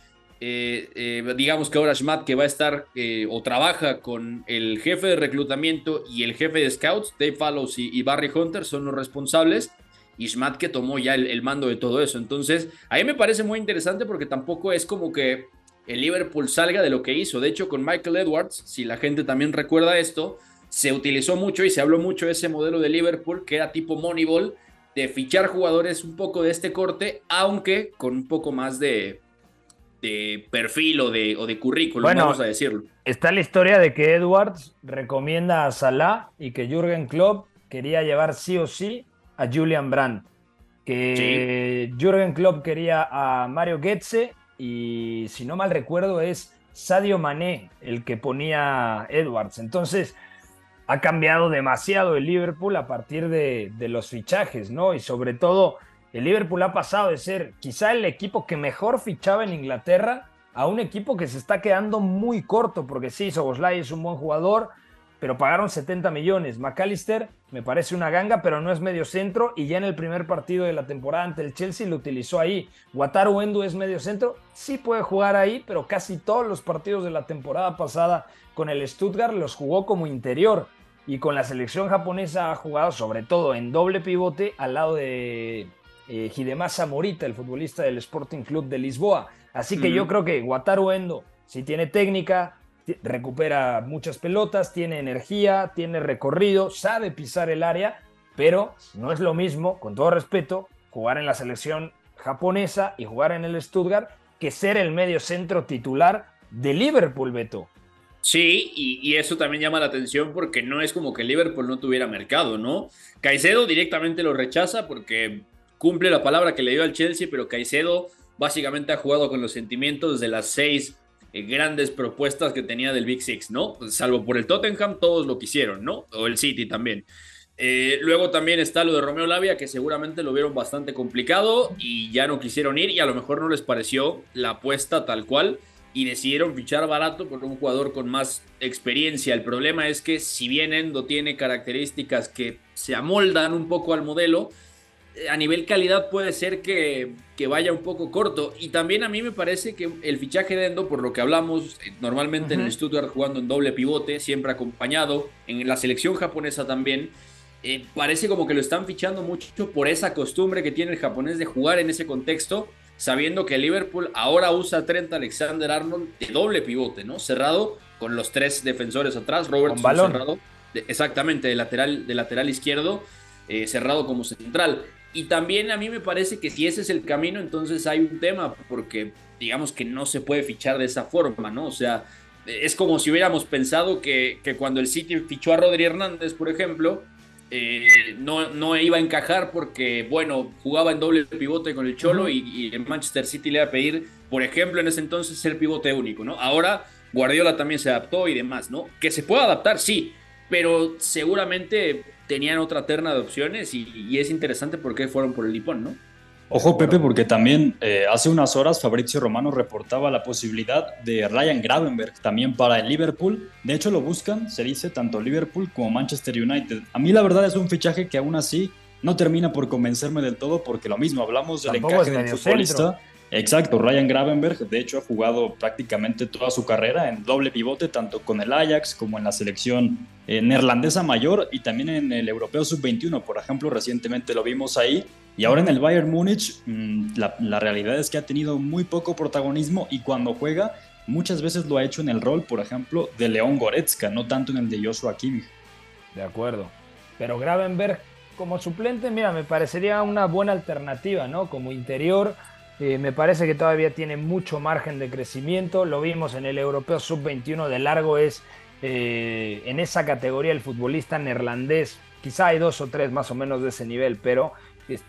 eh, digamos que ahora Schmatt que va a estar o trabaja con el jefe de reclutamiento y el jefe de scouts, Dave Fallows y, Barry Hunter son los responsables y Schmatt que tomó ya el, mando de todo eso. Entonces, a mí me parece muy interesante porque tampoco es como que el Liverpool salga de lo que hizo. De hecho, con Michael Edwards, si la gente también recuerda esto, se utilizó mucho y se habló mucho de ese modelo de Liverpool que era tipo Moneyball, de fichar jugadores un poco de este corte, aunque con un poco más de, de perfil o de, o de currículum, vamos a decirlo. Está la historia de que Edwards recomienda a Salah y que Jürgen Klopp quería llevar sí o sí a Julian Brandt, que Jürgen Klopp quería a Mario Goetze y si no mal recuerdo es Sadio Mané el que ponía Edwards. Entonces ha cambiado demasiado el Liverpool a partir de, de los fichajes, ¿no? Y sobre todo el Liverpool ha pasado de ser quizá el equipo que mejor fichaba en Inglaterra a un equipo que se está quedando muy corto, porque sí, Soboslai es un buen jugador, pero pagaron 70 millones. McAllister me parece una ganga, pero no es medio centro y ya en el primer partido de la temporada ante el Chelsea lo utilizó ahí. Wataru Endo es medio centro, sí puede jugar ahí, pero casi todos los partidos de la temporada pasada con el Stuttgart los jugó como interior y con la selección japonesa ha jugado sobre todo en doble pivote al lado de eh, Hidemasa Morita, el futbolista del Sporting Club de Lisboa. Así que yo creo que Wataru Endo, si tiene técnica, recupera muchas pelotas, tiene energía, tiene recorrido, sabe pisar el área, pero no es lo mismo, con todo respeto, jugar en la selección japonesa y jugar en el Stuttgart que ser el medio centro titular de Liverpool, Beto. Sí, y, eso también llama la atención porque no es como que Liverpool no tuviera mercado, ¿no? Caicedo directamente lo rechaza porque cumple la palabra que le dio al Chelsea, pero Caicedo básicamente ha jugado con los sentimientos de las seis eh, grandes propuestas que tenía del Big Six, ¿no? Pues, salvo por el Tottenham, todos lo quisieron, ¿no? O el City también. Eh, luego también está lo de Romeo Lavia, que seguramente lo vieron bastante complicado y ya no quisieron ir y a lo mejor no les pareció la apuesta tal cual y decidieron fichar barato por un jugador con más experiencia. El problema es que si bien Endo tiene características que se amoldan un poco al modelo, a nivel calidad puede ser que, vaya un poco corto. Y también a mí me parece que el fichaje de Endo, por lo que hablamos eh, normalmente en el Stuttgart jugando en doble pivote, siempre acompañado, en la selección japonesa también, eh, parece como que lo están fichando mucho por esa costumbre que tiene el japonés de jugar en ese contexto, sabiendo que Liverpool ahora usa a Trent Alexander Arnold de doble pivote, ¿no? Cerrado con los tres defensores atrás, Robert cerrado, exactamente, de lateral, de lateral izquierdo. cerrado como central. Y también a mí me parece que si ese es el camino, entonces hay un tema, porque digamos que no se puede fichar de esa forma, ¿no? O sea, es como si hubiéramos pensado que, cuando el City fichó a Rodri Hernández, por ejemplo, eh, no, no iba a encajar porque, bueno, jugaba en doble pivote con el Cholo y, y, en Manchester City le iba a pedir, por ejemplo, en ese entonces ser pivote único, ¿no? Ahora Guardiola también se adaptó y demás, ¿no? Que se pueda adaptar, sí, pero seguramente tenían otra terna de opciones y, es interesante por qué fueron por el Lipón, ¿no? Ojo Pepe, porque también eh, hace unas horas Fabrizio Romano reportaba la posibilidad de Ryan Gravenberg también para el Liverpool. De hecho lo buscan, se dice, tanto Liverpool como Manchester United. A mí la verdad es un fichaje que aún así no termina por convencerme del todo porque lo mismo, hablamos del encaje del futbolista. Exacto, Ryan Gravenberg de hecho ha jugado prácticamente toda su carrera en doble pivote, tanto con el Ajax como en la selección eh, neerlandesa mayor y también en el Europeo Sub-21, por ejemplo, recientemente lo vimos ahí. Y ahora en el Bayern Múnich, mm, la, realidad es que ha tenido muy poco protagonismo y cuando juega, muchas veces lo ha hecho en el rol, por ejemplo, de León Goretzka, no tanto en el de Joshua Kimmich. De acuerdo. Pero Gravenberg como suplente, mira, me parecería una buena alternativa, ¿no? Como interior eh, me parece que todavía tiene mucho margen de crecimiento. Lo vimos en el Europeo Sub-21 de largo, es eh, en esa categoría el futbolista neerlandés. Quizá hay dos o tres más o menos de ese nivel, pero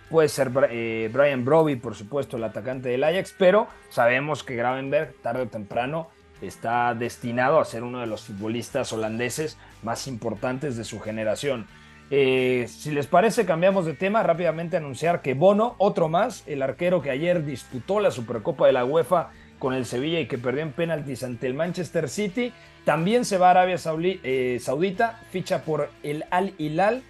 puede ser eh, Brian Broby, por supuesto, el atacante del Ajax. Pero sabemos que Gravenberg, tarde o temprano, está destinado a ser uno de los futbolistas holandeses más importantes de su generación. Eh, si les parece, cambiamos de tema. Rápidamente anunciar que Bono, otro más, el arquero que ayer disputó la Supercopa de la UEFA con el Sevilla y que perdió en penaltis ante el Manchester City, también se va a Arabia eh, Saudita, ficha por el Al Hilal,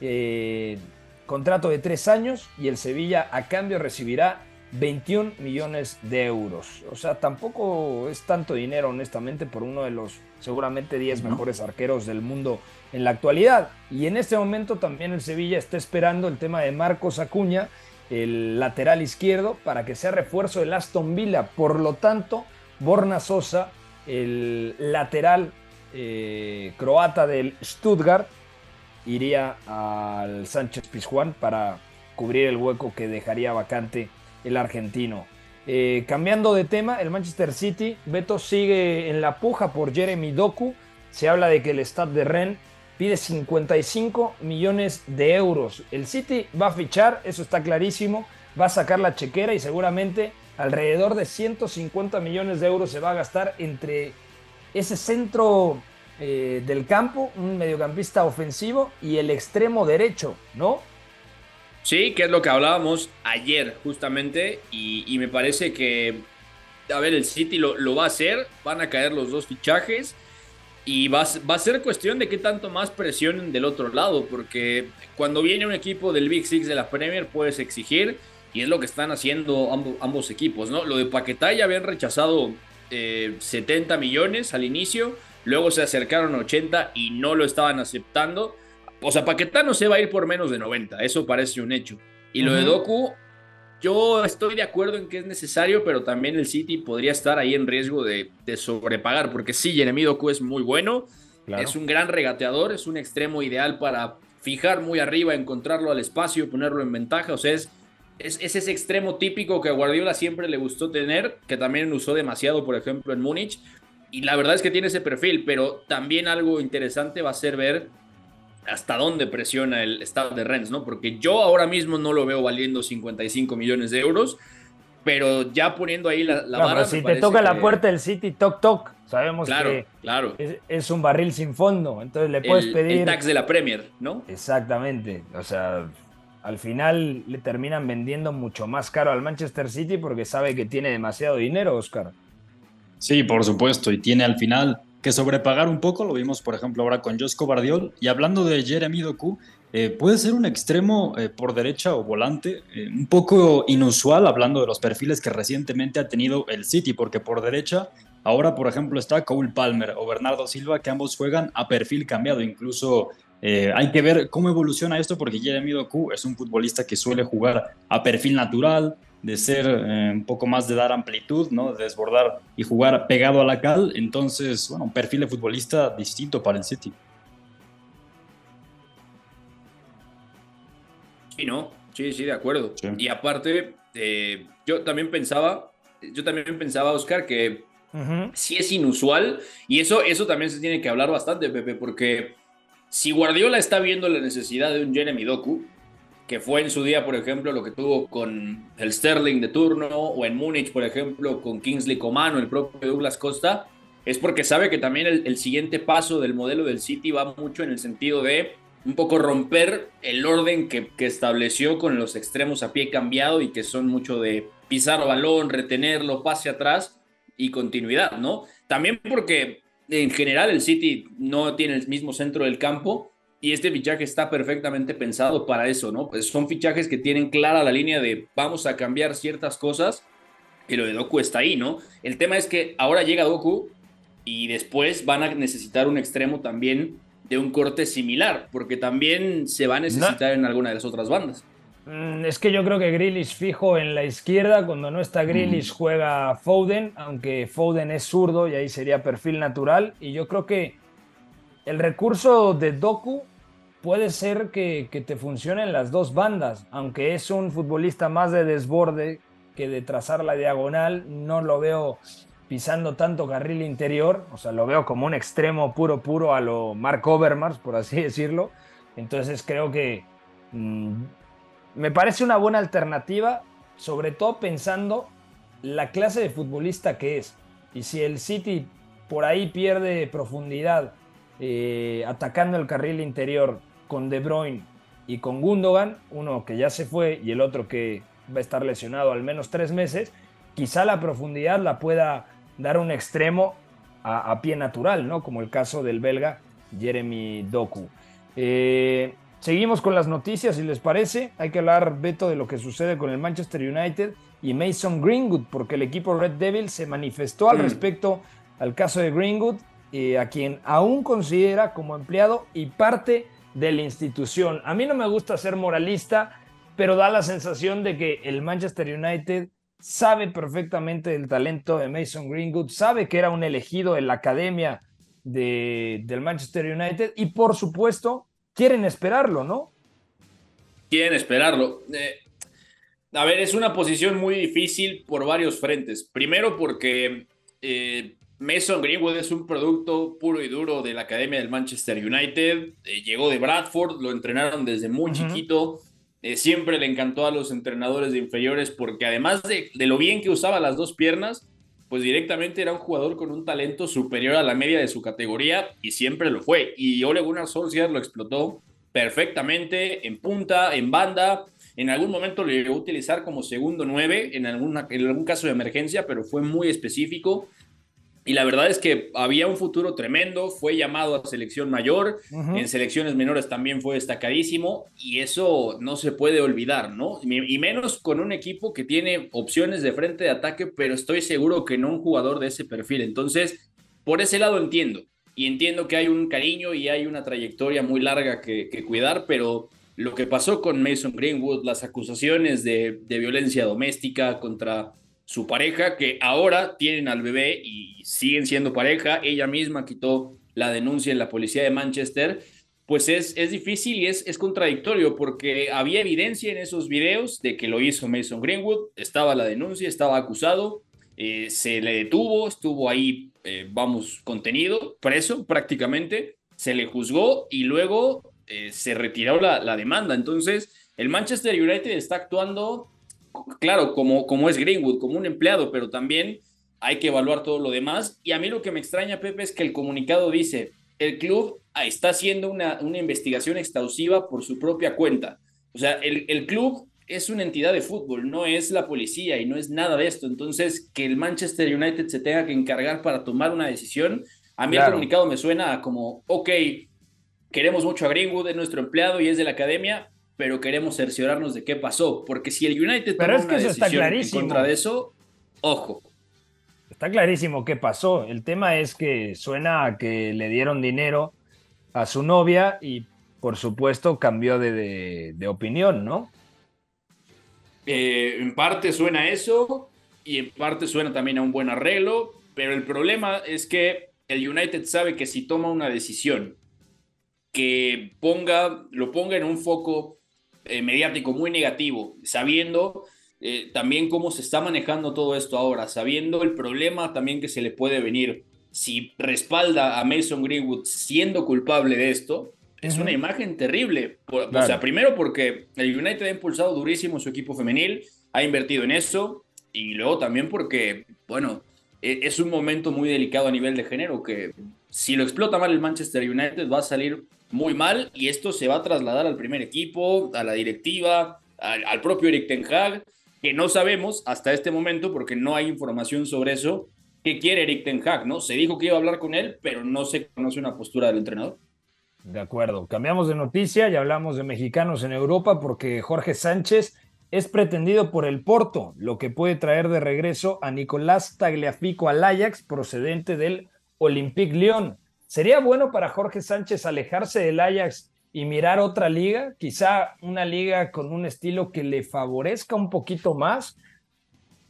eh, contrato de tres años y el Sevilla a cambio recibirá 21 millones de euros. O sea, tampoco es tanto dinero, honestamente, por uno de los seguramente 10 mejores arqueros del mundo en la actualidad. Y en este momento también el Sevilla está esperando el tema de Marcos Acuña, el lateral izquierdo, para que sea refuerzo del Aston Villa. Por lo tanto, Borna Sosa, el lateral eh, croata del Stuttgart, iría al Sánchez Pizjuán para cubrir el hueco que dejaría vacante el argentino. Eh, cambiando de tema, el Manchester City, Beto sigue en la puja por Jeremy Doku. Se habla de que el Stade de Rennes pide 55 millones de euros. El City va a fichar, eso está clarísimo, va a sacar la chequera y seguramente alrededor de 150 millones de euros se va a gastar entre ese centro eh, del campo, un mediocampista ofensivo y el extremo derecho, ¿no? Sí, que es lo que hablábamos ayer justamente y, me parece que, a ver, el City lo, lo, va a hacer, van a caer los dos fichajes y va, va, a ser cuestión de qué tanto más presionen del otro lado, porque cuando viene un equipo del Big Six de la Premier puedes exigir y es lo que están haciendo ambos, equipos, ¿no? Lo de Paquetá ya habían rechazado 70 eh, millones al inicio, luego se acercaron a 80 y no lo estaban aceptando o sea, Paquetá no se va a ir por menos de 90, eso parece un hecho. Y lo de Doku, yo estoy de acuerdo en que es necesario, pero también el City podría estar ahí en riesgo de, sobrepagar, porque sí, Jeremy Doku es muy bueno, es un gran regateador, es un extremo ideal para fijar muy arriba, encontrarlo al espacio, ponerlo en ventaja, o sea, es, es, es, ese extremo típico que a Guardiola siempre le gustó tener, que también usó demasiado, por ejemplo, en Múnich, y la verdad es que tiene ese perfil, pero también algo interesante va a ser ver hasta dónde presiona el estado de Rennes, ¿no? Porque yo ahora mismo no lo veo valiendo 55 millones de euros, pero ya poniendo ahí la, la vara. si te toca la puerta del City, toc toc, sabemos que claro. Es, un barril sin fondo, entonces le puedes pedir. El tax de la Premier, ¿no? Exactamente, o sea. Al final le terminan vendiendo mucho más caro al Manchester City porque sabe que tiene demasiado dinero, Oscar. Sí, por supuesto, y tiene al final que sobrepagar un poco, lo vimos por ejemplo ahora con Josco Bardiol, y hablando de Jeremy Doku, eh, puede ser un extremo eh, por derecha o volante, eh, un poco inusual hablando de los perfiles que recientemente ha tenido el City, porque por derecha ahora por ejemplo está Cole Palmer o Bernardo Silva, que ambos juegan a perfil cambiado, incluso hay que ver cómo evoluciona esto porque Jeremy Doku es un futbolista que suele jugar a perfil natural, de ser eh, un poco más de dar amplitud, ¿no? De desbordar y jugar pegado a la cal. Entonces, bueno, un perfil de futbolista distinto para el City. Sí, ¿no? Sí, sí, de acuerdo. Y aparte, eh, yo también pensaba, yo también pensaba, Oscar, que sí es inusual y eso, eso también se tiene que hablar bastante, Pepe, porque si Guardiola está viendo la necesidad de un Jeremy Doku, que fue en su día, por ejemplo, lo que tuvo con el Sterling de turno, o en Múnich, por ejemplo, con Kingsley Coman o el propio Douglas Costa, es porque sabe que también el, siguiente paso del modelo del City va mucho en el sentido de un poco romper el orden que, que estableció con los extremos a pie cambiado y que son mucho de pisar balón, retenerlo, pase atrás y continuidad, ¿no? También porque en general el City no tiene el mismo centro del campo y este fichaje está perfectamente pensado para eso, ¿no? Pues son fichajes que tienen clara la línea de vamos a cambiar ciertas cosas y lo de Doku está ahí, ¿no? El tema es que ahora llega Doku y después van a necesitar un extremo también de un corte similar, porque también se va a necesitar en alguna de las otras bandas. Mm, es que yo creo que Grealish fijo en la izquierda, cuando no está Grealish mm. juega Foden, aunque Foden es zurdo y ahí sería perfil natural. Y yo creo que el recurso de Doku puede ser que, te funcione en las dos bandas, aunque es un futbolista más de desborde que de trazar la diagonal, no lo veo pisando tanto carril interior, o sea, lo veo como un extremo puro, puro a lo Mark Overmars, por así decirlo. Entonces creo que mm, me parece una buena alternativa, sobre todo pensando la clase de futbolista que es. Y si el City por ahí pierde profundidad eh, atacando el carril interior con De Bruyne y con Gundogan, uno que ya se fue y el otro que va a estar lesionado al menos tres meses, quizá la profundidad la pueda dar un extremo a, pie natural, ¿no? Como el caso del belga Jeremy Doku. Eh, Seguimos con las noticias, si les parece. Hay que hablar, Beto, de lo que sucede con el Manchester United y Mason Greenwood, porque el equipo Red Devil se manifestó al respecto al caso de Greenwood, a quien aún considera como empleado y parte de la institución. A mí no me gusta ser moralista, pero da la sensación de que el Manchester United sabe perfectamente del talento de Mason Greenwood, sabe que era un elegido en la academia de, del Manchester United y por supuesto quieren esperarlo, ¿no? Quieren esperarlo. Eh, a ver, es una posición muy difícil por varios frentes. Primero porque eh, Mason Greenwood es un producto puro y duro de la Academia del Manchester United. Eh, llegó de Bradford, lo entrenaron desde muy chiquito. siempre le encantó a los entrenadores de inferiores porque además de, de lo bien que usaba las dos piernas, pues directamente era un jugador con un talento superior a la media de su categoría y siempre lo fue. Y Ole Gunnar Solskjaer lo explotó perfectamente en punta, en banda. En algún momento lo llegó a utilizar como segundo nueve en, alguna, en algún caso de emergencia, pero fue muy específico. Y la verdad es que había un futuro tremendo, fue llamado a selección mayor, en selecciones menores también fue destacadísimo y eso no se puede olvidar, ¿no? Y menos con un equipo que tiene opciones de frente de ataque, pero estoy seguro que no un jugador de ese perfil. Entonces, por ese lado entiendo. Y entiendo que hay un cariño y hay una trayectoria muy larga que, cuidar, pero lo que pasó con Mason Greenwood, las acusaciones de, de violencia doméstica contra su pareja, que ahora tienen al bebé y siguen siendo pareja. Ella misma quitó la denuncia en la policía de Manchester. Pues es, es difícil y es, es contradictorio porque había evidencia en esos videos de que lo hizo Mason Greenwood, estaba la denuncia, estaba acusado, eh, se le detuvo, estuvo ahí, eh, vamos, contenido, preso prácticamente, se le juzgó y luego eh, se retiró la, la demanda. Entonces, el Manchester United está actuando claro, como, como es Greenwood, como un empleado, pero también hay que evaluar todo lo demás. Y a mí lo que me extraña, Pepe, es que el comunicado dice, el club está haciendo una, una investigación exhaustiva por su propia cuenta. O sea, el, el, club es una entidad de fútbol, no es la policía y no es nada de esto. Entonces, que el Manchester United se tenga que encargar para tomar una decisión, a mí el comunicado me suena como, ok, queremos mucho a Greenwood, es nuestro empleado y es de la academia, pero queremos cerciorarnos de qué pasó, porque si el United pero es que eso está clarísimo. en contra de eso, ojo. Está clarísimo qué pasó. El tema es que suena a que le dieron dinero a su novia y por supuesto cambió de, opinión, ¿no? Eh, en parte suena eso y en parte suena también a un buen arreglo, pero el problema es que el United sabe que si toma una decisión que ponga, lo ponga en un foco eh, mediático muy negativo, sabiendo eh, también cómo se está manejando todo esto ahora, sabiendo el problema también que se le puede venir. Si respalda a Mason Greenwood siendo culpable de esto, es una imagen terrible. O sea, primero porque el United ha impulsado durísimo su equipo femenil, ha invertido en eso, y luego también porque, bueno, e, es un momento muy delicado a nivel de género que si lo explota mal el Manchester United va a salir muy mal y esto se va a trasladar al primer equipo, a la directiva, al, propio Eric Ten Hag, que no sabemos hasta este momento porque no hay información sobre eso. ¿Qué quiere Eric Ten Hag? ¿no? Se dijo que iba a hablar con él, pero no se conoce una postura del entrenador. De acuerdo. Cambiamos de noticia y hablamos de mexicanos en Europa porque Jorge Sánchez es pretendido por el Porto, lo que puede traer de regreso a Nicolás Tagliafico al Ajax procedente del Olympique Lyon. ¿Sería bueno para Jorge Sánchez alejarse del Ajax y mirar otra liga? Quizá una liga con un estilo que le favorezca un poquito más.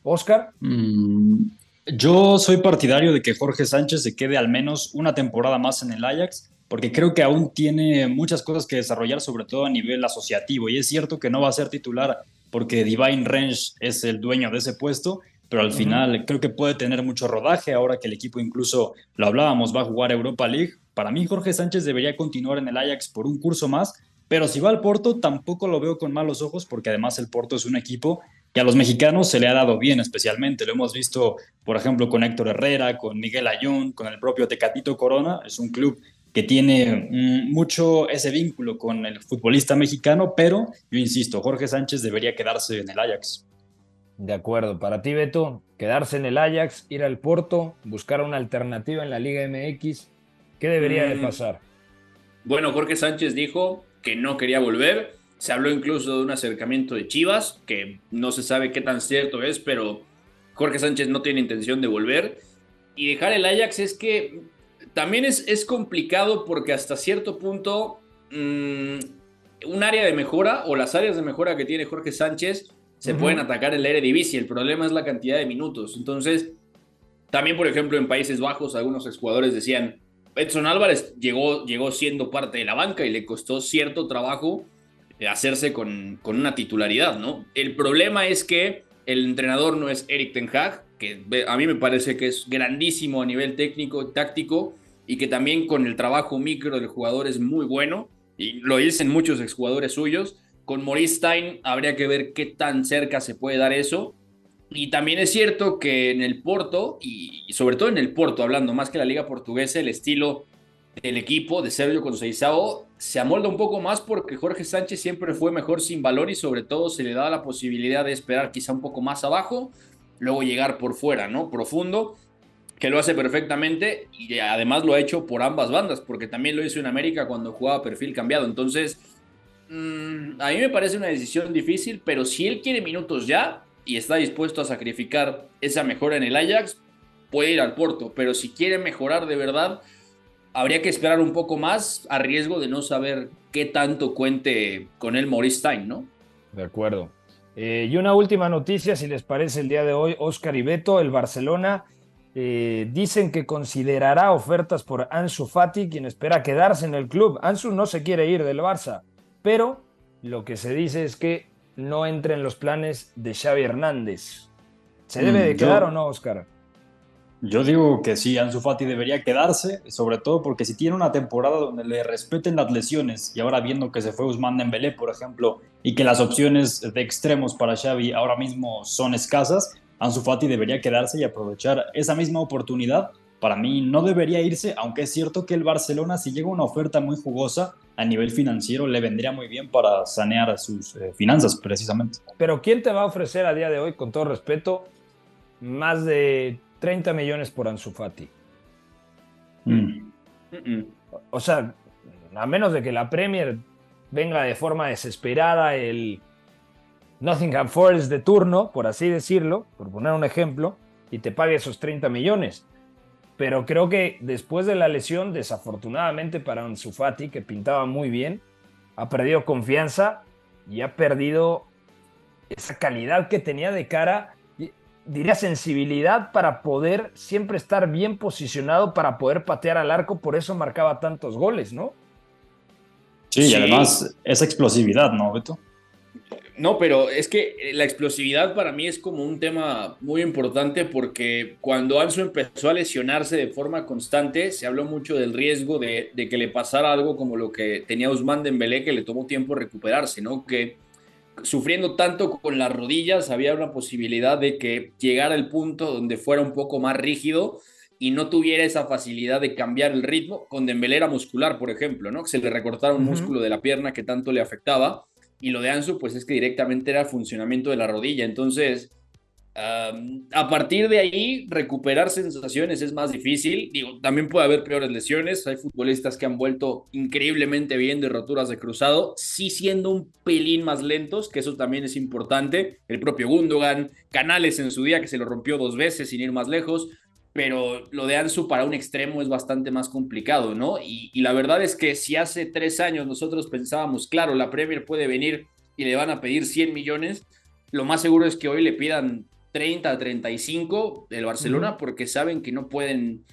Oscar. Mm, yo soy partidario de que Jorge Sánchez se quede al menos una temporada más en el Ajax, porque creo que aún tiene muchas cosas que desarrollar, sobre todo a nivel asociativo. Y es cierto que no va a ser titular porque Divine Range es el dueño de ese puesto, pero al final creo que puede tener mucho rodaje ahora que el equipo incluso, lo hablábamos, va a jugar Europa League. Para mí Jorge Sánchez debería continuar en el Ajax por un curso más, pero si va al Porto tampoco lo veo con malos ojos porque además el Porto es un equipo que a los mexicanos se le ha dado bien especialmente. Lo hemos visto, por ejemplo, con Héctor Herrera, con Miguel Ayun, con el propio Tecatito Corona. Es un club que tiene mm, mucho ese vínculo con el futbolista mexicano, pero yo insisto, Jorge Sánchez debería quedarse en el Ajax. De acuerdo. Para ti, Beto, quedarse en el Ajax, ir al Porto, buscar una alternativa en la Liga MX. ¿Qué debería de mm. pasar? Bueno, Jorge Sánchez dijo que no quería volver. Se habló incluso de un acercamiento de Chivas, que no se sabe qué tan cierto es, pero Jorge Sánchez no tiene intención de volver. Y dejar el Ajax es que también es, es complicado porque hasta cierto punto mm, un área de mejora o las áreas de mejora que tiene Jorge Sánchez se pueden atacar el Eredivisie. El problema es la cantidad de minutos. Entonces, también, por ejemplo, en Países Bajos, algunos exjugadores decían, Edson Álvarez llegó, llegó siendo parte de la banca y le costó cierto trabajo hacerse con, con una titularidad, ¿no? El problema es que el entrenador no es Eric Ten Hag, que a mí me parece que es grandísimo a nivel técnico, táctico, y que también con el trabajo micro del jugador es muy bueno, y lo dicen muchos exjugadores suyos, con Maurice Stein habría que ver qué tan cerca se puede dar eso. Y también es cierto que en el Porto, y sobre todo en el Porto, hablando más que la liga portuguesa, el estilo del equipo de Sergio Conceição se amolda un poco más porque Jorge Sánchez siempre fue mejor sin balón y sobre todo se le da la posibilidad de esperar quizá un poco más abajo, luego llegar por fuera, ¿no? Profundo, que lo hace perfectamente y además lo ha hecho por ambas bandas, porque también lo hizo en América cuando jugaba perfil cambiado. Entonces, Mm, a mí me parece una decisión difícil, pero si él quiere minutos ya y está dispuesto a sacrificar esa mejora en el Ajax, puede ir al Porto. Pero si quiere mejorar de verdad, habría que esperar un poco más a riesgo de no saber qué tanto cuente con él Maurice Stein, ¿no? De acuerdo. Eh, y una última noticia, si les parece, el día de hoy, Oscar y Beto, el Barcelona, eh, dicen que considerará ofertas por Ansu Fati, quien espera quedarse en el club. Ansu no se quiere ir del Barça pero lo que se dice es que no entre en los planes de Xavi Hernández. ¿Se debe de mm, quedar o no, Oscar? Yo digo que sí, Ansu Fati debería quedarse, sobre todo porque si tiene una temporada donde le respeten las lesiones y ahora viendo que se fue Usman Dembélé, por ejemplo, y que las opciones de extremos para Xavi ahora mismo son escasas, Ansu Fati debería quedarse y aprovechar esa misma oportunidad. Para mí no debería irse, aunque es cierto que el Barcelona si llega una oferta muy jugosa, a nivel financiero le vendría muy bien para sanear sus eh, finanzas precisamente. Pero ¿quién te va a ofrecer a día de hoy, con todo respeto, más de 30 millones por Ansu Fati? Mm. O sea, a menos de que la Premier venga de forma desesperada el Nottingham Forest de turno, por así decirlo, por poner un ejemplo, y te pague esos 30 millones pero creo que después de la lesión, desafortunadamente para Ansu Fati, que pintaba muy bien, ha perdido confianza y ha perdido esa calidad que tenía de cara, diría sensibilidad para poder siempre estar bien posicionado para poder patear al arco, por eso marcaba tantos goles, ¿no? Sí, sí. y además esa explosividad, ¿no, Beto? No, pero es que eh, la explosividad para mí es como un tema muy importante porque cuando Ansu empezó a lesionarse de forma constante, se habló mucho del riesgo de, que le pasara algo como lo que tenía Usman Dembélé, que le tomó tiempo recuperarse, ¿no? Que sufriendo tanto con las rodillas, había una posibilidad de que llegara el punto donde fuera un poco más rígido y no tuviera esa facilidad de cambiar el ritmo. Con Dembélé era muscular, por ejemplo, ¿no? Que se le recortara un músculo de la pierna que tanto le afectaba. Y lo de Ansu, pues es que directamente era funcionamiento de la rodilla. Entonces, a partir de ahí, recuperar sensaciones es más difícil. Digo, también puede haber peores lesiones. Hay futbolistas que han vuelto increíblemente bien de roturas de cruzado, sí siendo un pelín más lentos, que eso también es importante. El propio Gundogan, Canales en su día que se lo rompió dos veces sin ir más lejos. Pero lo de Ansu para un extremo es bastante más complicado, ¿no? Y, y la verdad es que si hace tres años nosotros pensábamos, claro, la Premier puede venir y le van a pedir 100 millones, lo más seguro es que hoy le pidan 30 a 35 del Barcelona porque saben que no pueden,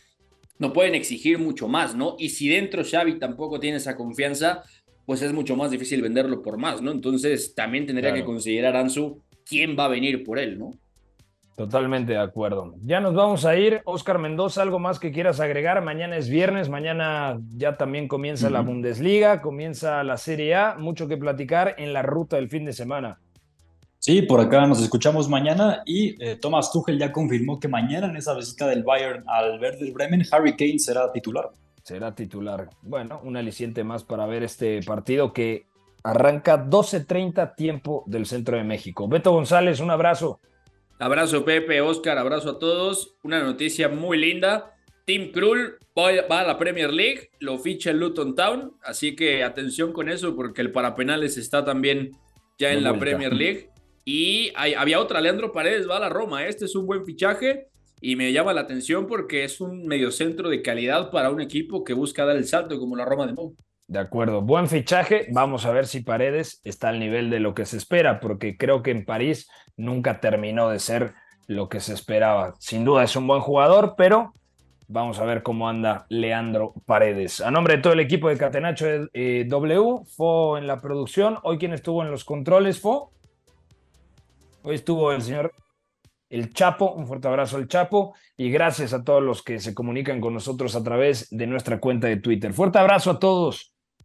no pueden exigir mucho más, ¿no? Y si dentro Xavi tampoco tiene esa confianza, pues es mucho más difícil venderlo por más, ¿no? Entonces también tendría que considerar Ansu quién va a venir por él, ¿no? Totalmente de acuerdo. Ya nos vamos a ir. Oscar Mendoza, ¿algo más que quieras agregar? Mañana es viernes, mañana ya también comienza la Bundesliga, comienza la Serie A, mucho que platicar en la ruta del fin de semana. Sí, por acá nos escuchamos mañana y eh, Thomas Tuchel ya confirmó que mañana en esa visita del Bayern al Werder Bremen, Harry Kane será titular. Será titular. Bueno, un aliciente más para ver este partido que arranca 12.30 tiempo del centro de México. Beto González, un abrazo. Abrazo Pepe, Oscar, abrazo a todos. Una noticia muy linda. Tim Krul va a la Premier League, lo ficha el Luton Town, así que atención con eso porque el parapenales está también ya en la Premier League. Y había otra, Leandro Paredes va a la Roma. Este es un buen fichaje y me llama la atención porque es un mediocentro de calidad para un equipo que busca dar el salto como la Roma de Mou. De acuerdo, buen fichaje. Vamos a ver si Paredes está al nivel de lo que se espera, porque creo que en París nunca terminó de ser lo que se esperaba. Sin duda es un buen jugador, pero vamos a ver cómo anda Leandro Paredes. A nombre de todo el equipo de Catenacho eh, W, fue en la producción. Hoy quien estuvo en los controles fue Hoy estuvo el señor El Chapo, un fuerte abrazo al Chapo y gracias a todos los que se comunican con nosotros a través de nuestra cuenta de Twitter. Fuerte abrazo a todos.